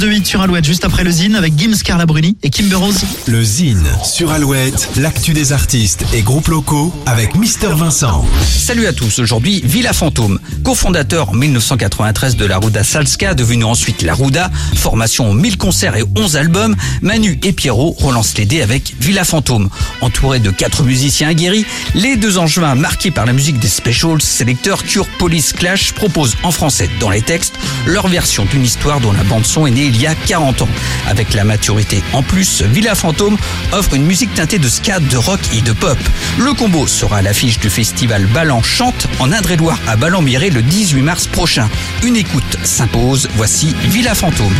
de 8 sur Alouette, juste après le Zine avec Gims Carla Bruni et Kimber Rose. Le Zine sur Alouette, l'actu des artistes et groupes locaux avec Mister Vincent. Salut à tous, aujourd'hui Villa Fantôme, cofondateur en 1993 de la Ruda Salska, devenu ensuite la Ruda, formation 1000 concerts et 11 albums, Manu et Pierrot relancent les dés avec Villa Fantôme. Entouré de quatre musiciens aguerris, les deux angevins marqués par la musique des specials, sélecteurs Cure Police Clash proposent en français dans les textes leur version d'une histoire dont la bande son est née il y a 40 ans. Avec la maturité en plus, Villa Fantôme offre une musique teintée de ska, de rock et de pop. Le combo sera à l'affiche du festival Ballan Chante en Indre-et-Loire à Ballon-Miré le 18 mars prochain. Une écoute s'impose, voici Villa Fantôme.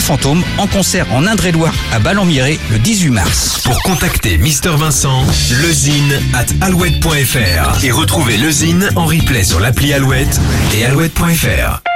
Fantôme en concert en Indre-et-Loire à Ballon-Miré le 18 mars. Pour contacter Mister Vincent, lezine at alouette.fr et retrouver le Zine en replay sur l'appli Alouette et alouette.fr.